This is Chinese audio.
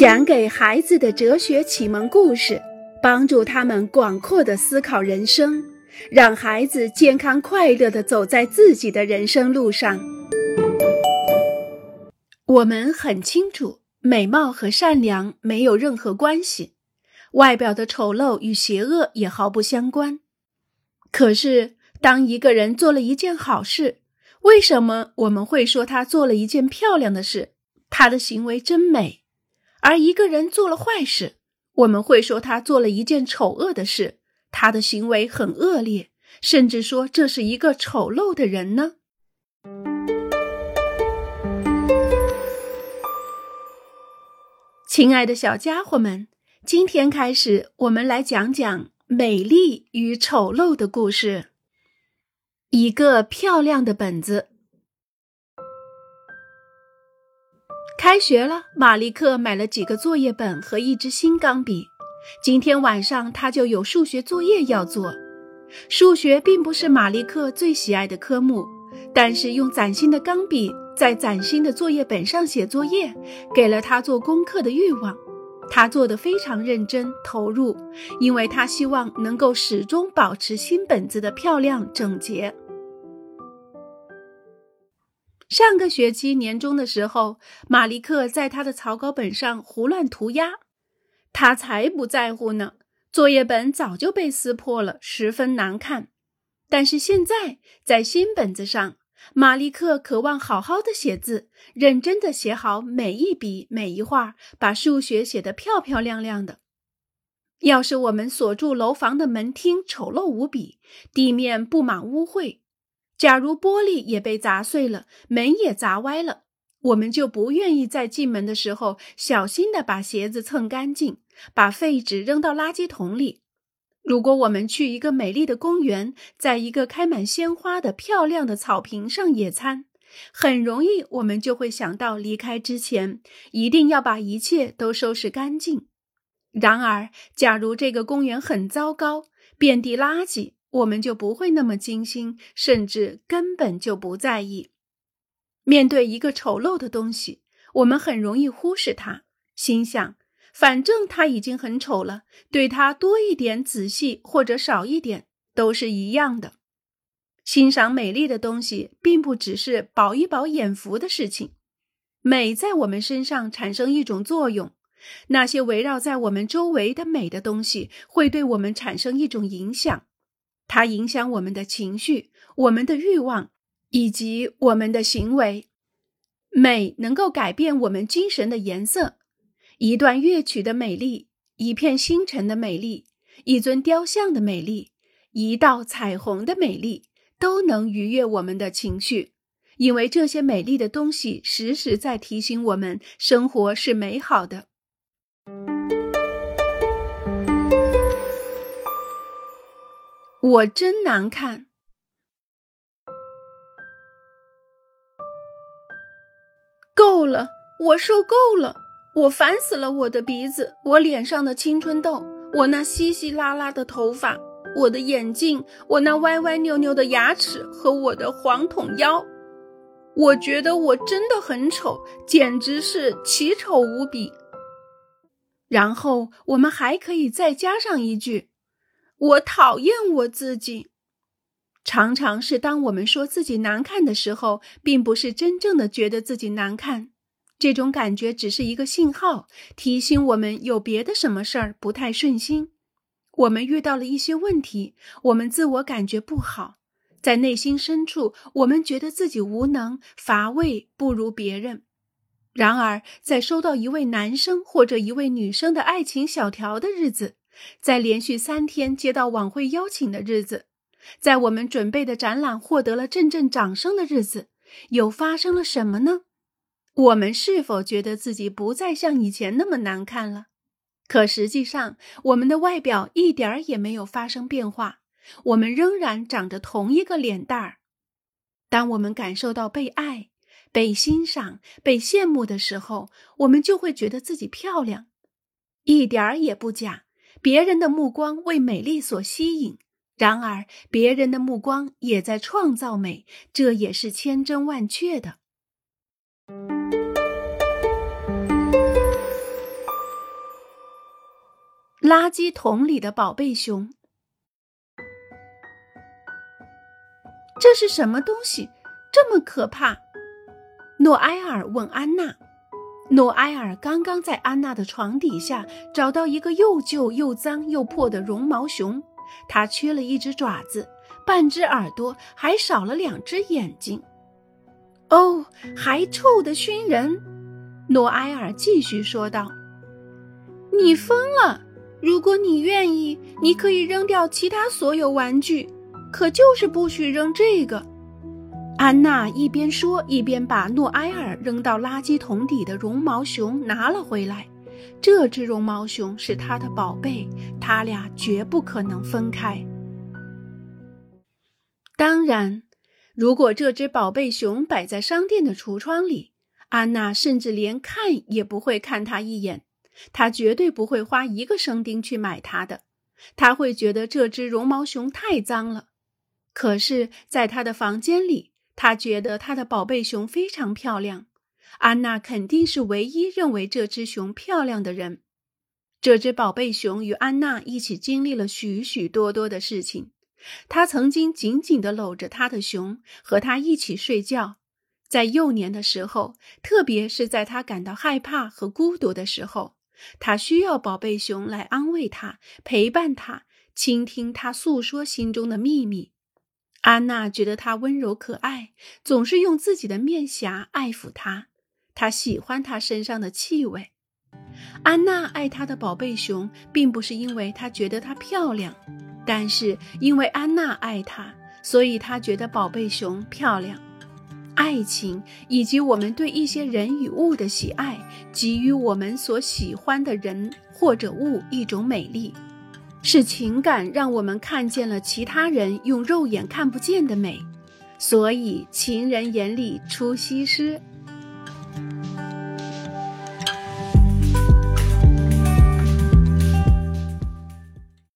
讲给孩子的哲学启蒙故事，帮助他们广阔的思考人生，让孩子健康快乐的走在自己的人生路上。我们很清楚，美貌和善良没有任何关系，外表的丑陋与邪恶也毫不相关。可是，当一个人做了一件好事，为什么我们会说他做了一件漂亮的事？他的行为真美。而一个人做了坏事，我们会说他做了一件丑恶的事，他的行为很恶劣，甚至说这是一个丑陋的人呢。亲爱的小家伙们，今天开始，我们来讲讲美丽与丑陋的故事。一个漂亮的本子。开学了，马利克买了几个作业本和一支新钢笔。今天晚上他就有数学作业要做。数学并不是马利克最喜爱的科目，但是用崭新的钢笔在崭新的作业本上写作业，给了他做功课的欲望。他做得非常认真投入，因为他希望能够始终保持新本子的漂亮整洁。上个学期年中的时候，马利克在他的草稿本上胡乱涂鸦，他才不在乎呢。作业本早就被撕破了，十分难看。但是现在在新本子上，马利克渴望好好的写字，认真的写好每一笔每一画，把数学写得漂漂亮亮的。要是我们所住楼房的门厅丑陋无比，地面布满污秽。假如玻璃也被砸碎了，门也砸歪了，我们就不愿意在进门的时候小心的把鞋子蹭干净，把废纸扔到垃圾桶里。如果我们去一个美丽的公园，在一个开满鲜花的漂亮的草坪上野餐，很容易我们就会想到离开之前一定要把一切都收拾干净。然而，假如这个公园很糟糕，遍地垃圾。我们就不会那么精心，甚至根本就不在意。面对一个丑陋的东西，我们很容易忽视它，心想：反正它已经很丑了，对它多一点仔细或者少一点都是一样的。欣赏美丽的东西，并不只是饱一饱眼福的事情。美在我们身上产生一种作用，那些围绕在我们周围的美的东西，会对我们产生一种影响。它影响我们的情绪、我们的欲望以及我们的行为。美能够改变我们精神的颜色。一段乐曲的美丽，一片星辰的美丽，一尊雕像的美丽，一道彩虹的美丽，都能愉悦我们的情绪。因为这些美丽的东西时时在提醒我们，生活是美好的。我真难看，够了，我受够了，我烦死了！我的鼻子，我脸上的青春痘，我那稀稀拉拉的头发，我的眼镜，我那歪歪扭扭的牙齿和我的黄筒腰，我觉得我真的很丑，简直是奇丑无比。然后我们还可以再加上一句。我讨厌我自己，常常是当我们说自己难看的时候，并不是真正的觉得自己难看，这种感觉只是一个信号，提醒我们有别的什么事儿不太顺心，我们遇到了一些问题，我们自我感觉不好，在内心深处，我们觉得自己无能、乏味，不如别人。然而，在收到一位男生或者一位女生的爱情小条的日子。在连续三天接到晚会邀请的日子，在我们准备的展览获得了阵阵掌声的日子，又发生了什么呢？我们是否觉得自己不再像以前那么难看了？可实际上，我们的外表一点儿也没有发生变化，我们仍然长着同一个脸蛋儿。当我们感受到被爱、被欣赏、被羡慕的时候，我们就会觉得自己漂亮，一点儿也不假。别人的目光为美丽所吸引，然而别人的目光也在创造美，这也是千真万确的。垃圾桶里的宝贝熊。这是什么东西？这么可怕？诺埃尔问安娜。诺埃尔刚刚在安娜的床底下找到一个又旧又脏又破的绒毛熊，它缺了一只爪子，半只耳朵，还少了两只眼睛。哦，还臭得熏人！诺埃尔继续说道：“你疯了！如果你愿意，你可以扔掉其他所有玩具。”可就是不许扔这个。安娜一边说，一边把诺埃尔扔到垃圾桶底的绒毛熊拿了回来。这只绒毛熊是她的宝贝，他俩绝不可能分开。当然，如果这只宝贝熊摆在商店的橱窗里，安娜甚至连看也不会看它一眼。她绝对不会花一个生丁去买它的。她会觉得这只绒毛熊太脏了。可是，在他的房间里，他觉得他的宝贝熊非常漂亮。安娜肯定是唯一认为这只熊漂亮的人。这只宝贝熊与安娜一起经历了许许多多的事情。他曾经紧紧地搂着他的熊，和他一起睡觉。在幼年的时候，特别是在他感到害怕和孤独的时候，他需要宝贝熊来安慰他、陪伴他、倾听他诉说心中的秘密。安娜觉得他温柔可爱，总是用自己的面颊爱抚他。她喜欢他身上的气味。安娜爱她的宝贝熊，并不是因为她觉得它漂亮，但是因为安娜爱它，所以她觉得宝贝熊漂亮。爱情以及我们对一些人与物的喜爱，给予我们所喜欢的人或者物一种美丽。是情感让我们看见了其他人用肉眼看不见的美，所以情人眼里出西施。